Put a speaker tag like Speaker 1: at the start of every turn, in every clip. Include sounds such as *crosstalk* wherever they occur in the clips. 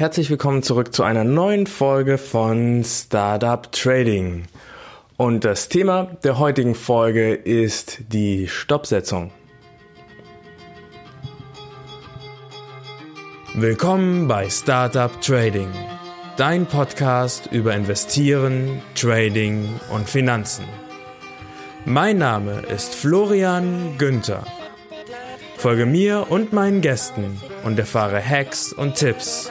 Speaker 1: Herzlich willkommen zurück zu einer neuen Folge von Startup Trading. Und das Thema der heutigen Folge ist die Stoppsetzung. Willkommen bei Startup Trading, dein Podcast über Investieren, Trading und Finanzen. Mein Name ist Florian Günther. Folge mir und meinen Gästen und erfahre Hacks und Tipps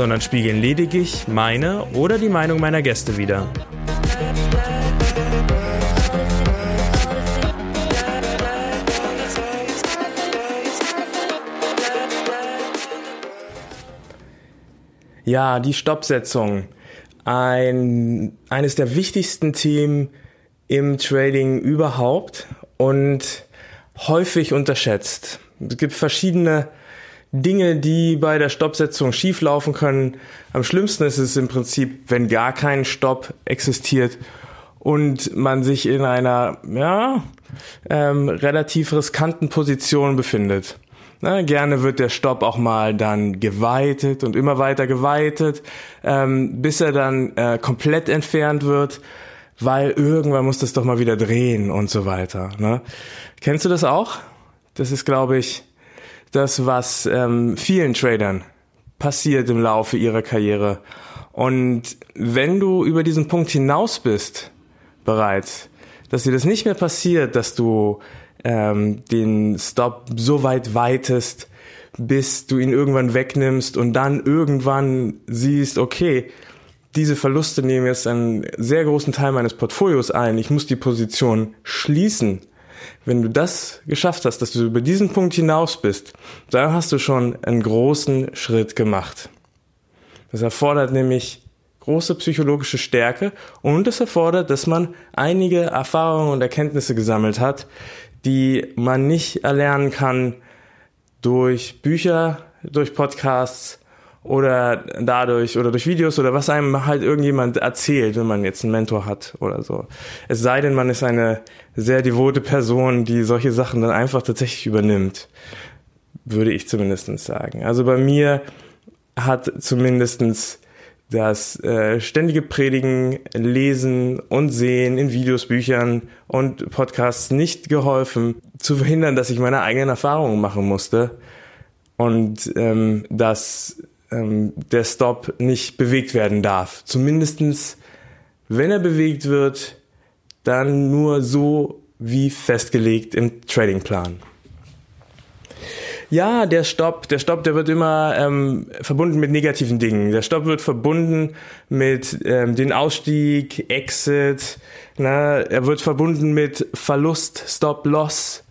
Speaker 1: sondern spiegeln lediglich meine oder die Meinung meiner Gäste wider. Ja, die Stoppsetzung. Ein, eines der wichtigsten Themen im Trading überhaupt und häufig unterschätzt. Es gibt verschiedene Dinge, die bei der Stoppsetzung schieflaufen können. Am schlimmsten ist es im Prinzip, wenn gar kein Stopp existiert und man sich in einer ja, ähm, relativ riskanten Position befindet. Na, gerne wird der Stopp auch mal dann geweitet und immer weiter geweitet, ähm, bis er dann äh, komplett entfernt wird, weil irgendwann muss das doch mal wieder drehen und so weiter. Ne? Kennst du das auch? Das ist, glaube ich, das, was ähm, vielen Tradern passiert im Laufe ihrer Karriere. Und wenn du über diesen Punkt hinaus bist, bereits, dass dir das nicht mehr passiert, dass du ähm, den Stop so weit weitest, bis du ihn irgendwann wegnimmst und dann irgendwann siehst, okay, diese Verluste nehmen jetzt einen sehr großen Teil meines Portfolios ein, ich muss die Position schließen wenn du das geschafft hast, dass du über diesen Punkt hinaus bist, dann hast du schon einen großen Schritt gemacht. Das erfordert nämlich große psychologische Stärke und es erfordert, dass man einige Erfahrungen und Erkenntnisse gesammelt hat, die man nicht erlernen kann durch Bücher, durch Podcasts oder dadurch oder durch Videos oder was einem halt irgendjemand erzählt, wenn man jetzt einen Mentor hat oder so. Es sei denn, man ist eine sehr devote Person, die solche Sachen dann einfach tatsächlich übernimmt, würde ich zumindestens sagen. Also bei mir hat zumindestens das äh, ständige Predigen, Lesen und Sehen in Videos, Büchern und Podcasts nicht geholfen, zu verhindern, dass ich meine eigenen Erfahrungen machen musste und ähm, dass ähm, der Stop nicht bewegt werden darf. Zumindestens, wenn er bewegt wird, dann nur so wie festgelegt im Tradingplan. Ja, der Stopp, der Stopp, der wird immer ähm, verbunden mit negativen Dingen. Der Stopp wird verbunden mit ähm, den Ausstieg, Exit. Na, er wird verbunden mit Verlust, Stop, Loss.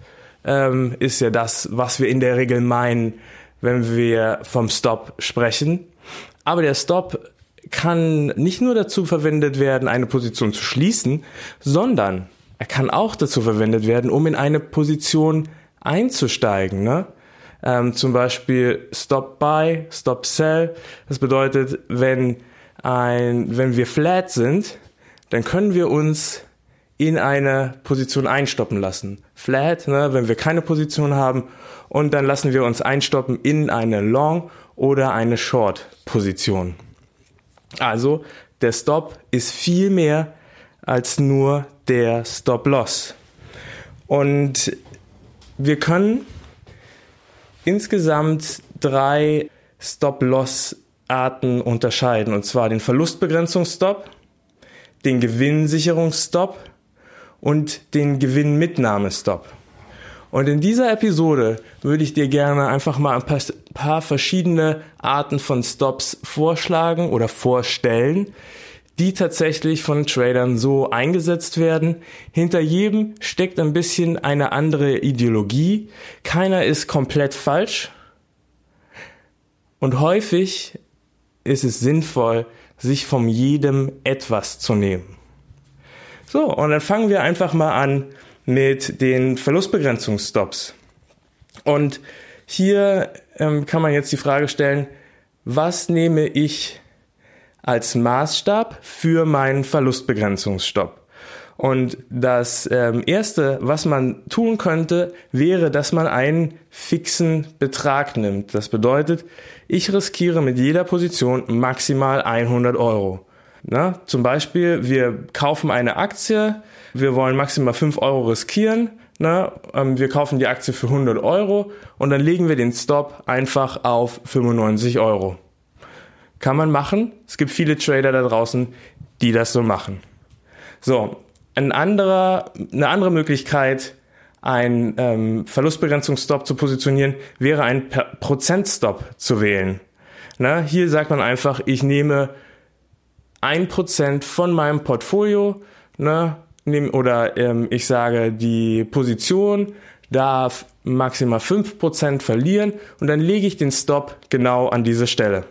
Speaker 1: Ähm, ist ja das, was wir in der Regel meinen, wenn wir vom Stop sprechen. Aber der Stop kann nicht nur dazu verwendet werden, eine Position zu schließen, sondern er kann auch dazu verwendet werden, um in eine Position einzusteigen. Ne? Ähm, zum Beispiel Stop Buy, Stop Sell. Das bedeutet, wenn ein, wenn wir flat sind, dann können wir uns in eine Position einstoppen lassen. Flat, ne, wenn wir keine Position haben und dann lassen wir uns einstoppen in eine Long oder eine Short Position. Also der Stop ist viel mehr als nur der Stop Loss. Und wir können insgesamt drei Stop Loss Arten unterscheiden und zwar den Verlustbegrenzungsstop, den Gewinnsicherungsstop und den Gewinnmitnahmestop. Und in dieser Episode würde ich dir gerne einfach mal ein paar, paar, verschiedene Arten von Stops vorschlagen oder vorstellen, die tatsächlich von Tradern so eingesetzt werden. Hinter jedem steckt ein bisschen eine andere Ideologie. Keiner ist komplett falsch. Und häufig ist es sinnvoll, sich von jedem etwas zu nehmen. So, und dann fangen wir einfach mal an mit den Verlustbegrenzungsstops. Und hier ähm, kann man jetzt die Frage stellen, was nehme ich als Maßstab für meinen Verlustbegrenzungsstopp? Und das ähm, Erste, was man tun könnte, wäre, dass man einen fixen Betrag nimmt. Das bedeutet, ich riskiere mit jeder Position maximal 100 Euro. Na, zum Beispiel, wir kaufen eine Aktie, wir wollen maximal 5 Euro riskieren, na, ähm, wir kaufen die Aktie für 100 Euro und dann legen wir den Stop einfach auf 95 Euro. Kann man machen. Es gibt viele Trader da draußen, die das so machen. So, ein anderer, eine andere Möglichkeit, ein ähm, Verlustbegrenzungsstop zu positionieren, wäre ein Prozentstop zu wählen. Na, hier sagt man einfach, ich nehme ein Prozent von meinem Portfolio, ne, nehm, oder ähm, ich sage, die Position darf maximal fünf Prozent verlieren und dann lege ich den Stop genau an diese Stelle.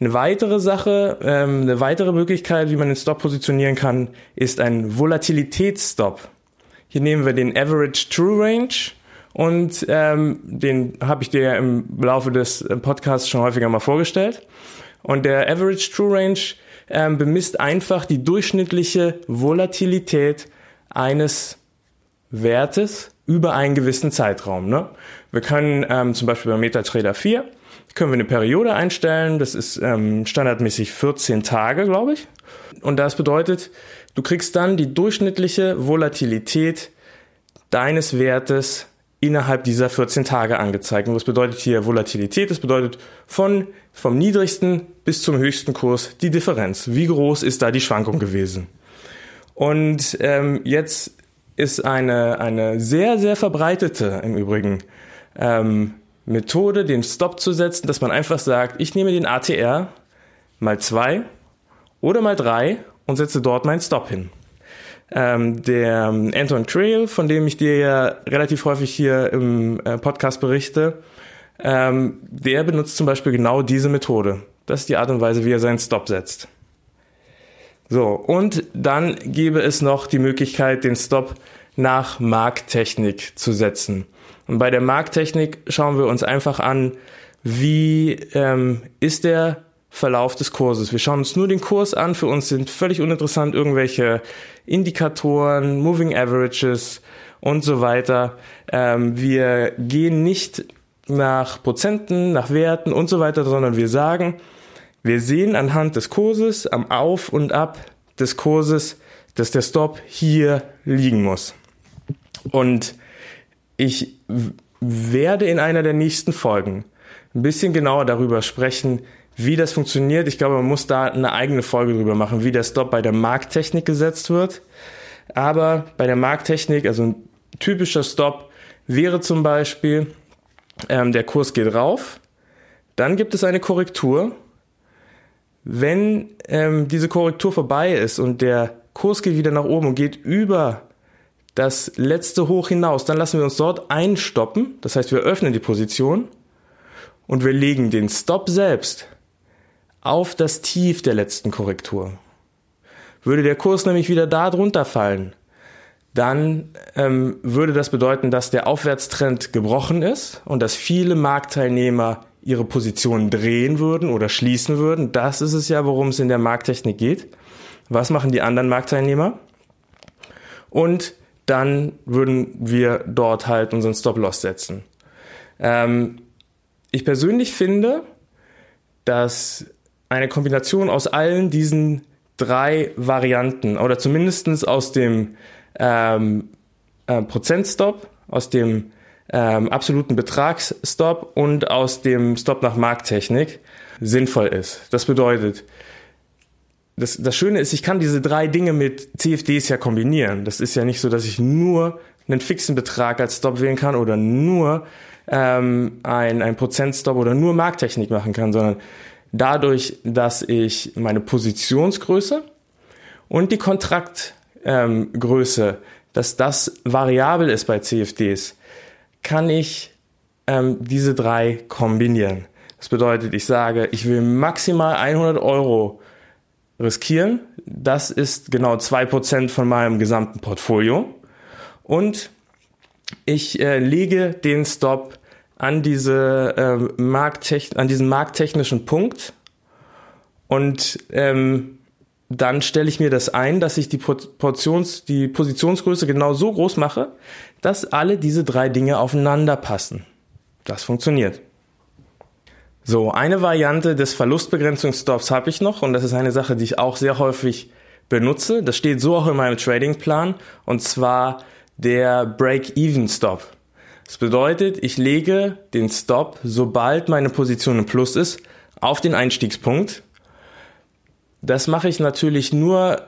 Speaker 1: Eine weitere Sache, ähm, eine weitere Möglichkeit, wie man den Stop positionieren kann, ist ein Volatilitätsstop. Hier nehmen wir den Average True Range und ähm, den habe ich dir im Laufe des äh, Podcasts schon häufiger mal vorgestellt. Und der Average True Range ähm, bemisst einfach die durchschnittliche Volatilität eines Wertes über einen gewissen Zeitraum. Ne? Wir können ähm, zum Beispiel bei MetaTrader 4 können wir eine Periode einstellen. Das ist ähm, standardmäßig 14 Tage, glaube ich. Und das bedeutet, du kriegst dann die durchschnittliche Volatilität deines Wertes innerhalb dieser 14 Tage angezeigt. Und was bedeutet hier Volatilität? Das bedeutet von, vom niedrigsten bis zum höchsten Kurs die Differenz. Wie groß ist da die Schwankung *laughs* gewesen? Und ähm, jetzt ist eine, eine sehr, sehr verbreitete im Übrigen ähm, Methode, den Stop zu setzen, dass man einfach sagt, ich nehme den ATR mal zwei oder mal drei und setze dort meinen Stop hin. Ähm, der Anton Trail, von dem ich dir ja relativ häufig hier im äh, Podcast berichte, ähm, der benutzt zum Beispiel genau diese Methode. Das ist die Art und Weise, wie er seinen Stop setzt. So, und dann gäbe es noch die Möglichkeit, den Stop nach Markttechnik zu setzen. Und bei der Markttechnik schauen wir uns einfach an, wie ähm, ist der Verlauf des Kurses. Wir schauen uns nur den Kurs an. Für uns sind völlig uninteressant irgendwelche Indikatoren, Moving Averages und so weiter. Ähm, wir gehen nicht nach Prozenten, nach Werten und so weiter, sondern wir sagen, wir sehen anhand des Kurses, am Auf und Ab des Kurses, dass der Stop hier liegen muss. Und ich werde in einer der nächsten Folgen ein bisschen genauer darüber sprechen, wie das funktioniert. Ich glaube, man muss da eine eigene Folge drüber machen, wie der Stop bei der Markttechnik gesetzt wird. Aber bei der Markttechnik, also ein typischer Stop wäre zum Beispiel, ähm, der Kurs geht rauf, dann gibt es eine Korrektur. Wenn ähm, diese Korrektur vorbei ist und der Kurs geht wieder nach oben und geht über das letzte Hoch hinaus. Dann lassen wir uns dort einstoppen. Das heißt, wir öffnen die Position und wir legen den Stop selbst auf das Tief der letzten Korrektur. Würde der Kurs nämlich wieder da drunter fallen, dann ähm, würde das bedeuten, dass der Aufwärtstrend gebrochen ist und dass viele Marktteilnehmer ihre Position drehen würden oder schließen würden. Das ist es ja, worum es in der Markttechnik geht. Was machen die anderen Marktteilnehmer? Und dann würden wir dort halt unseren Stop-Loss setzen. Ähm, ich persönlich finde, dass eine Kombination aus allen diesen drei Varianten oder zumindestens aus dem ähm, äh, Prozentstop, aus dem ähm, absoluten Betragsstop und aus dem Stop nach Markttechnik sinnvoll ist. Das bedeutet, das, das Schöne ist, ich kann diese drei Dinge mit CFDs ja kombinieren. Das ist ja nicht so, dass ich nur einen fixen Betrag als Stop wählen kann oder nur ähm, ein, ein Prozentstop oder nur Markttechnik machen kann, sondern dadurch, dass ich meine Positionsgröße und die Kontraktgröße, ähm, dass das variabel ist bei CFDs, kann ich ähm, diese drei kombinieren. Das bedeutet, ich sage, ich will maximal 100 Euro riskieren. Das ist genau 2% von meinem gesamten Portfolio. Und ich äh, lege den Stop an, diese, äh, Markttech an diesen markttechnischen Punkt und ähm, dann stelle ich mir das ein, dass ich die Portions, die Positionsgröße genau so groß mache, dass alle diese drei Dinge aufeinander passen. Das funktioniert. So, eine Variante des Verlustbegrenzungsstops habe ich noch und das ist eine Sache, die ich auch sehr häufig benutze. Das steht so auch in meinem Tradingplan und zwar der Break-Even-Stop. Das bedeutet, ich lege den Stop, sobald meine Position im Plus ist, auf den Einstiegspunkt. Das mache ich natürlich nur,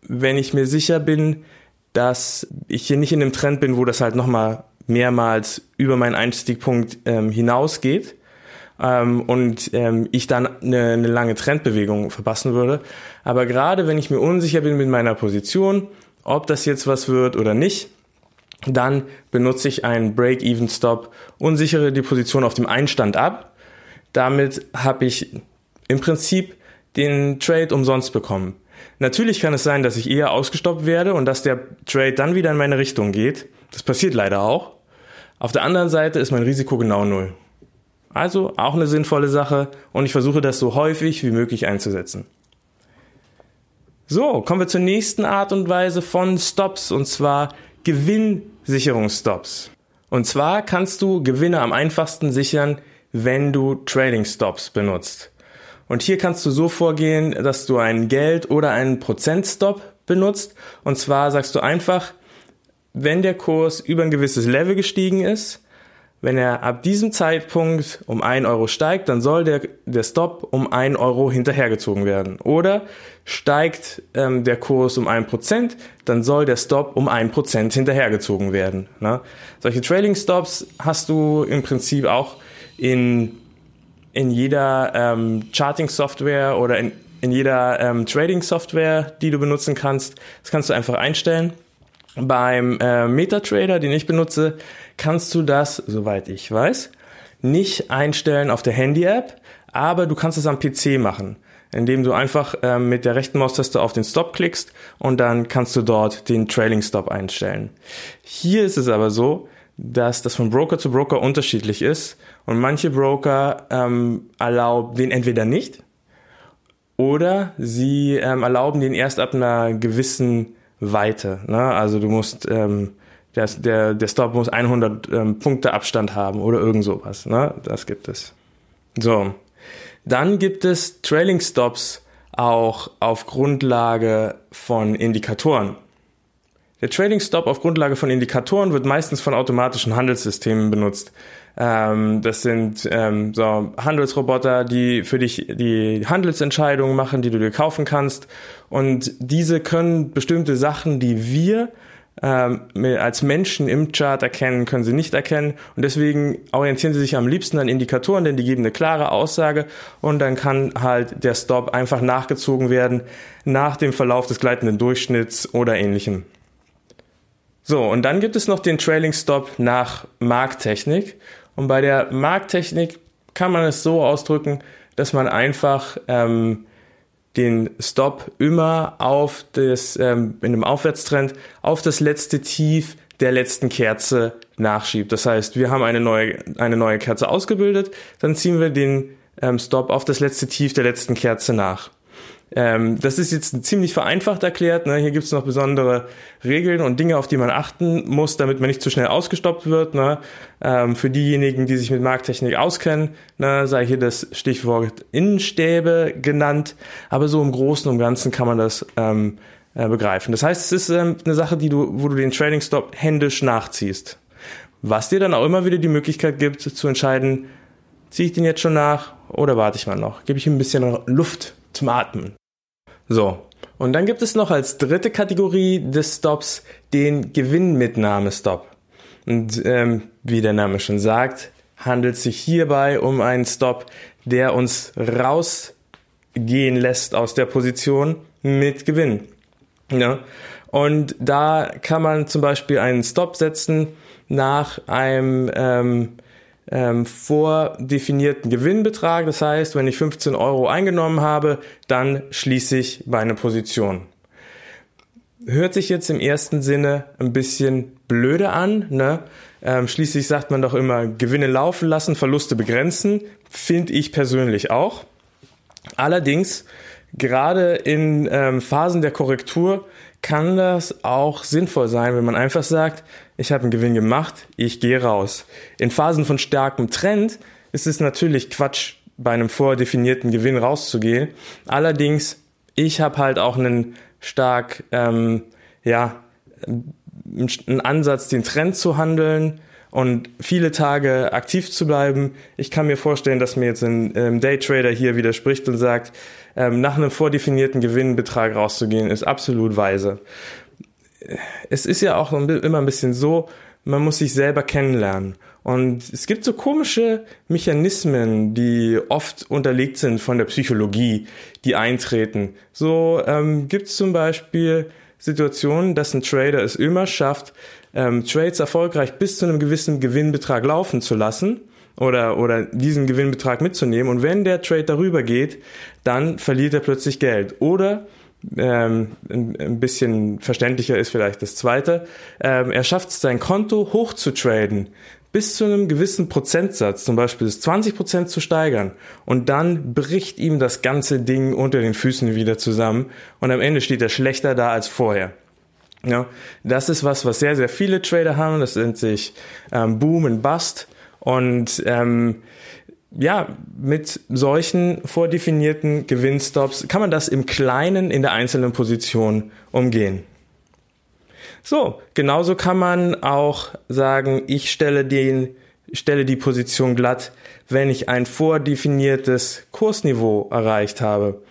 Speaker 1: wenn ich mir sicher bin, dass ich hier nicht in dem Trend bin, wo das halt nochmal mehrmals über meinen Einstiegpunkt ähm, hinausgeht ähm, und ähm, ich dann eine, eine lange Trendbewegung verpassen würde. Aber gerade wenn ich mir unsicher bin mit meiner Position, ob das jetzt was wird oder nicht, dann benutze ich einen Break-Even-Stop und sichere die Position auf dem Einstand ab. Damit habe ich im Prinzip den Trade umsonst bekommen. Natürlich kann es sein, dass ich eher ausgestoppt werde und dass der Trade dann wieder in meine Richtung geht. Das passiert leider auch. Auf der anderen Seite ist mein Risiko genau null. Also auch eine sinnvolle Sache und ich versuche das so häufig wie möglich einzusetzen. So, kommen wir zur nächsten Art und Weise von Stops und zwar Gewinnsicherungsstops. Und zwar kannst du Gewinne am einfachsten sichern, wenn du Trading Stops benutzt. Und hier kannst du so vorgehen, dass du einen Geld- oder einen Prozentstop benutzt. Und zwar sagst du einfach, wenn der Kurs über ein gewisses Level gestiegen ist, wenn er ab diesem Zeitpunkt um ein Euro steigt, dann soll der, der Stop um ein Euro hinterhergezogen werden. Oder steigt ähm, der Kurs um ein Prozent, dann soll der Stop um ein Prozent hinterhergezogen werden. Ne? Solche Trailing Stops hast du im Prinzip auch in, in jeder ähm, Charting-Software oder in, in jeder ähm, Trading-Software, die du benutzen kannst. Das kannst du einfach einstellen. Beim äh, MetaTrader, den ich benutze, kannst du das, soweit ich weiß, nicht einstellen auf der Handy-App, aber du kannst es am PC machen, indem du einfach äh, mit der rechten Maustaste auf den Stop klickst und dann kannst du dort den Trailing Stop einstellen. Hier ist es aber so, dass das von Broker zu Broker unterschiedlich ist und manche Broker ähm, erlauben den entweder nicht oder sie ähm, erlauben den erst ab einer gewissen Weite. Ne? Also du musst, ähm, der, der, der Stop muss 100 ähm, Punkte Abstand haben oder irgend sowas. Ne? Das gibt es. So. Dann gibt es Trailing Stops auch auf Grundlage von Indikatoren. Der Trading Stop auf Grundlage von Indikatoren wird meistens von automatischen Handelssystemen benutzt. Ähm, das sind ähm, so Handelsroboter, die für dich die Handelsentscheidungen machen, die du dir kaufen kannst. Und diese können bestimmte Sachen, die wir ähm, als Menschen im Chart erkennen, können sie nicht erkennen. Und deswegen orientieren sie sich am liebsten an Indikatoren, denn die geben eine klare Aussage und dann kann halt der Stop einfach nachgezogen werden nach dem Verlauf des gleitenden Durchschnitts oder ähnlichem. So, und dann gibt es noch den Trailing Stop nach Markttechnik. Und bei der Markttechnik kann man es so ausdrücken, dass man einfach ähm, den Stop immer auf das, ähm, in einem Aufwärtstrend, auf das letzte Tief der letzten Kerze nachschiebt. Das heißt, wir haben eine neue, eine neue Kerze ausgebildet, dann ziehen wir den ähm, Stop auf das letzte Tief der letzten Kerze nach. Ähm, das ist jetzt ziemlich vereinfacht erklärt. Ne? Hier gibt es noch besondere Regeln und Dinge, auf die man achten muss, damit man nicht zu schnell ausgestoppt wird. Ne? Ähm, für diejenigen, die sich mit Markttechnik auskennen, ne, sei hier das Stichwort Innenstäbe genannt. Aber so im Großen und Ganzen kann man das ähm, äh, begreifen. Das heißt, es ist ähm, eine Sache, die du, wo du den Trading Stop händisch nachziehst. Was dir dann auch immer wieder die Möglichkeit gibt, zu entscheiden, ziehe ich den jetzt schon nach oder warte ich mal noch? Gebe ich ihm ein bisschen Luft zum Atmen. So. Und dann gibt es noch als dritte Kategorie des Stops den Gewinnmitnahme-Stop. Und ähm, wie der Name schon sagt, handelt es sich hierbei um einen Stop, der uns rausgehen lässt aus der Position mit Gewinn. Ja? Und da kann man zum Beispiel einen Stop setzen nach einem ähm, ähm, vordefinierten Gewinnbetrag. Das heißt, wenn ich 15 Euro eingenommen habe, dann schließe ich meine Position. Hört sich jetzt im ersten Sinne ein bisschen blöde an. Ne? Ähm, schließlich sagt man doch immer, Gewinne laufen lassen, Verluste begrenzen. Finde ich persönlich auch. Allerdings, gerade in ähm, Phasen der Korrektur kann das auch sinnvoll sein, wenn man einfach sagt, ich habe einen Gewinn gemacht, ich gehe raus. In Phasen von starkem Trend ist es natürlich Quatsch, bei einem vordefinierten Gewinn rauszugehen. Allerdings, ich habe halt auch einen stark, ähm, ja, einen Ansatz, den Trend zu handeln und viele Tage aktiv zu bleiben. Ich kann mir vorstellen, dass mir jetzt ein ähm, Daytrader hier widerspricht und sagt, ähm, nach einem vordefinierten Gewinnbetrag rauszugehen, ist absolut weise. Es ist ja auch immer ein bisschen so, man muss sich selber kennenlernen. Und es gibt so komische Mechanismen, die oft unterlegt sind von der Psychologie, die eintreten. So ähm, gibt es zum Beispiel Situationen, dass ein Trader es immer schafft, ähm, Trades erfolgreich bis zu einem gewissen Gewinnbetrag laufen zu lassen oder, oder diesen Gewinnbetrag mitzunehmen. Und wenn der Trade darüber geht, dann verliert er plötzlich Geld. Oder ähm, ein, ein bisschen verständlicher ist vielleicht das zweite, ähm, er schafft es, sein Konto hoch zu traden, bis zu einem gewissen Prozentsatz, zum Beispiel bis 20 Prozent zu steigern. Und dann bricht ihm das ganze Ding unter den Füßen wieder zusammen. Und am Ende steht er schlechter da als vorher. Ja, das ist was, was sehr, sehr viele Trader haben. Das nennt sich ähm, Boom and Bust. Und ähm, ja, mit solchen vordefinierten Gewinnstops kann man das im Kleinen in der einzelnen Position umgehen. So, genauso kann man auch sagen, ich stelle den, stelle die Position glatt, wenn ich ein vordefiniertes Kursniveau erreicht habe.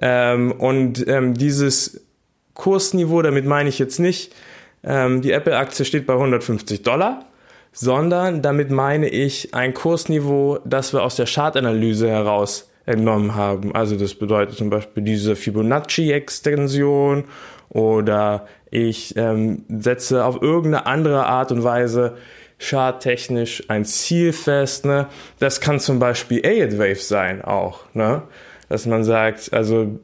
Speaker 1: Ähm, und ähm, dieses Kursniveau, damit meine ich jetzt nicht, ähm, die Apple-Aktie steht bei 150 Dollar, sondern damit meine ich ein Kursniveau, das wir aus der Chartanalyse heraus entnommen haben. Also das bedeutet zum Beispiel diese Fibonacci-Extension oder ich ähm, setze auf irgendeine andere Art und Weise charttechnisch ein Ziel fest. Ne? Das kann zum Beispiel Aid Wave sein auch. Ne? Dass man sagt, also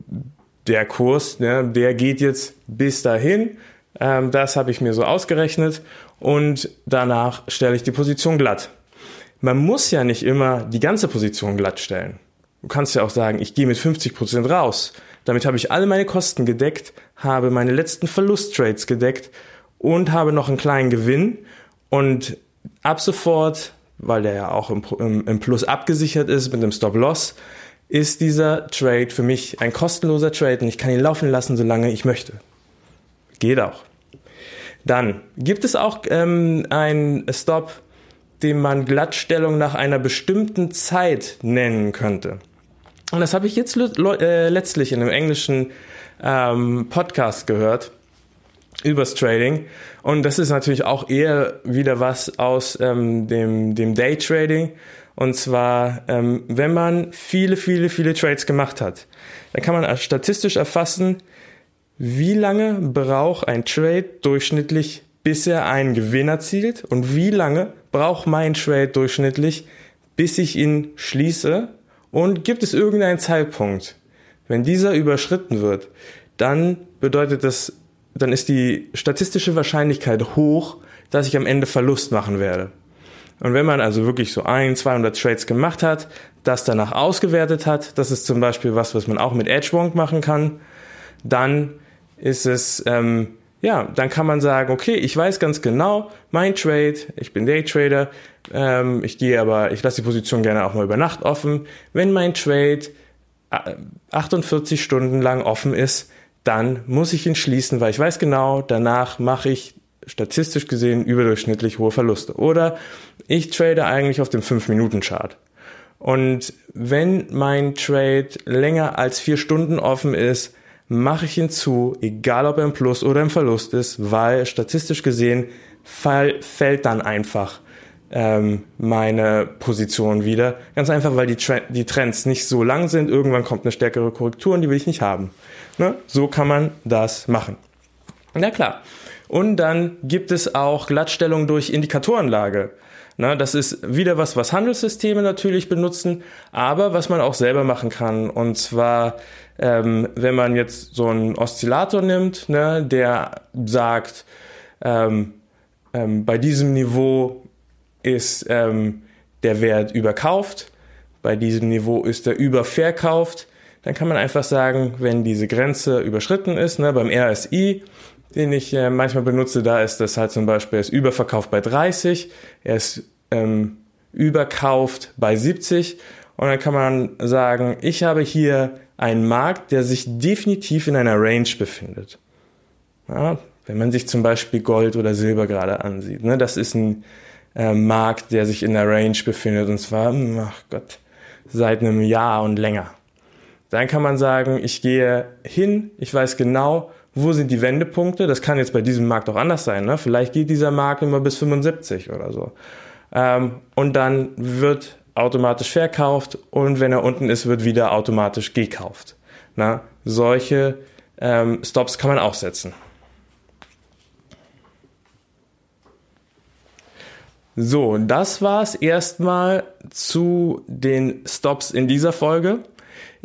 Speaker 1: der Kurs, ne, der geht jetzt bis dahin. Ähm, das habe ich mir so ausgerechnet und danach stelle ich die Position glatt. Man muss ja nicht immer die ganze Position glatt stellen. Du kannst ja auch sagen, ich gehe mit 50 Prozent raus. Damit habe ich alle meine Kosten gedeckt, habe meine letzten Verlusttrades gedeckt und habe noch einen kleinen Gewinn. Und ab sofort, weil der ja auch im Plus abgesichert ist mit dem Stop-Loss, ist dieser Trade für mich ein kostenloser Trade und ich kann ihn laufen lassen, solange ich möchte. Geht auch. Dann gibt es auch ähm, einen Stop, den man Glattstellung nach einer bestimmten Zeit nennen könnte. Und das habe ich jetzt äh, letztlich in einem englischen ähm, Podcast gehört übers Trading. Und das ist natürlich auch eher wieder was aus ähm, dem, dem Daytrading. Und zwar, ähm, wenn man viele, viele, viele Trades gemacht hat, dann kann man statistisch erfassen, wie lange braucht ein Trade durchschnittlich, bis er einen Gewinn erzielt und wie lange braucht mein Trade durchschnittlich, bis ich ihn schließe und gibt es irgendeinen Zeitpunkt, wenn dieser überschritten wird, dann bedeutet das, dann ist die statistische Wahrscheinlichkeit hoch, dass ich am Ende Verlust machen werde. Und wenn man also wirklich so ein, 200 Trades gemacht hat, das danach ausgewertet hat, das ist zum Beispiel was, was man auch mit Edgewonk machen kann, dann ist es, ähm, ja, dann kann man sagen, okay, ich weiß ganz genau, mein Trade, ich bin Daytrader, ähm, ich gehe aber, ich lasse die Position gerne auch mal über Nacht offen. Wenn mein Trade 48 äh, Stunden lang offen ist, dann muss ich ihn schließen, weil ich weiß genau, danach mache ich statistisch gesehen überdurchschnittlich hohe Verluste. Oder ich trade eigentlich auf dem 5-Minuten-Chart. Und wenn mein Trade länger als vier Stunden offen ist, mache ich ihn zu, egal ob er im Plus oder im Verlust ist, weil statistisch gesehen fall, fällt dann einfach ähm, meine Position wieder. Ganz einfach, weil die, Tre die Trends nicht so lang sind. Irgendwann kommt eine stärkere Korrektur und die will ich nicht haben. Ne? So kann man das machen. Na klar. Und dann gibt es auch Glattstellung durch Indikatorenlage. Na, das ist wieder was, was Handelssysteme natürlich benutzen, aber was man auch selber machen kann. Und zwar, ähm, wenn man jetzt so einen Oszillator nimmt, ne, der sagt, ähm, ähm, bei diesem Niveau ist ähm, der Wert überkauft, bei diesem Niveau ist er überverkauft, dann kann man einfach sagen, wenn diese Grenze überschritten ist, ne, beim RSI, den ich äh, manchmal benutze, da ist das halt zum Beispiel, er ist überverkauft bei 30, er ist ähm, überkauft bei 70 und dann kann man sagen, ich habe hier einen Markt, der sich definitiv in einer Range befindet. Ja, wenn man sich zum Beispiel Gold oder Silber gerade ansieht, ne, das ist ein äh, Markt, der sich in der Range befindet und zwar, hm, ach Gott, seit einem Jahr und länger. Dann kann man sagen, ich gehe hin, ich weiß genau, wo sind die Wendepunkte. Das kann jetzt bei diesem Markt auch anders sein. Ne? Vielleicht geht dieser Markt immer bis 75 oder so. Ähm, und dann wird automatisch verkauft und wenn er unten ist, wird wieder automatisch gekauft. Na, solche ähm, Stops kann man auch setzen. So, das war's erstmal zu den Stops in dieser Folge.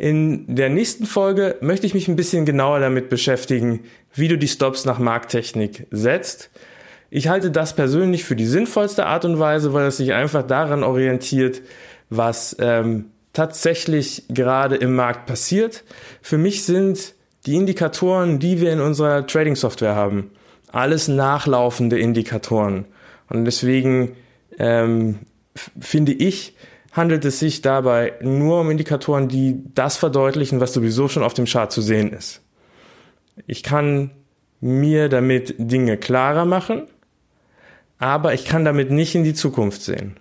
Speaker 1: In der nächsten Folge möchte ich mich ein bisschen genauer damit beschäftigen, wie du die Stops nach Markttechnik setzt. Ich halte das persönlich für die sinnvollste Art und Weise, weil es sich einfach daran orientiert, was ähm, tatsächlich gerade im Markt passiert. Für mich sind die Indikatoren, die wir in unserer Trading-Software haben, alles nachlaufende Indikatoren. Und deswegen ähm, finde ich, handelt es sich dabei nur um Indikatoren, die das verdeutlichen, was sowieso schon auf dem Chart zu sehen ist. Ich kann mir damit Dinge klarer machen, aber ich kann damit nicht in die Zukunft sehen.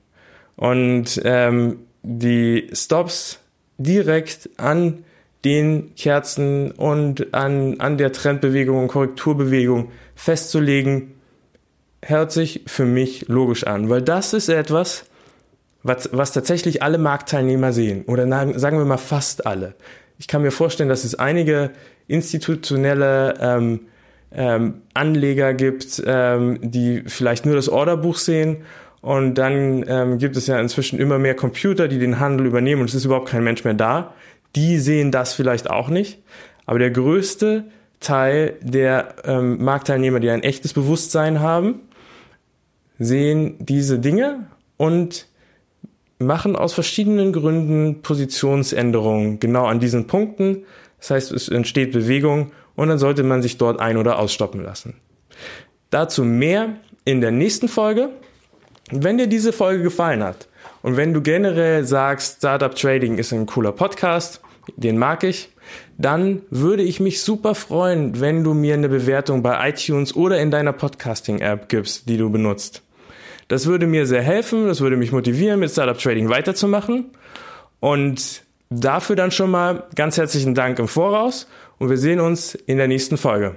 Speaker 1: Und ähm, die Stops direkt an den Kerzen und an, an der Trendbewegung und Korrekturbewegung festzulegen, hört sich für mich logisch an, weil das ist etwas, was, was tatsächlich alle Marktteilnehmer sehen. Oder sagen wir mal fast alle. Ich kann mir vorstellen, dass es einige institutionelle ähm, ähm, Anleger gibt, ähm, die vielleicht nur das Orderbuch sehen. Und dann ähm, gibt es ja inzwischen immer mehr Computer, die den Handel übernehmen und es ist überhaupt kein Mensch mehr da. Die sehen das vielleicht auch nicht. Aber der größte Teil der ähm, Marktteilnehmer, die ein echtes Bewusstsein haben, sehen diese Dinge und machen aus verschiedenen Gründen Positionsänderungen genau an diesen Punkten. Das heißt, es entsteht Bewegung und dann sollte man sich dort ein- oder ausstoppen lassen. Dazu mehr in der nächsten Folge. Wenn dir diese Folge gefallen hat und wenn du generell sagst, Startup Trading ist ein cooler Podcast, den mag ich, dann würde ich mich super freuen, wenn du mir eine Bewertung bei iTunes oder in deiner Podcasting-App gibst, die du benutzt. Das würde mir sehr helfen, das würde mich motivieren, mit Startup Trading weiterzumachen. Und dafür dann schon mal ganz herzlichen Dank im Voraus und wir sehen uns in der nächsten Folge.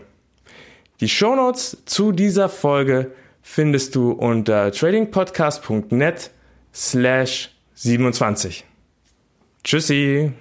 Speaker 1: Die Shownotes zu dieser Folge findest du unter tradingpodcast.net slash 27. Tschüssi!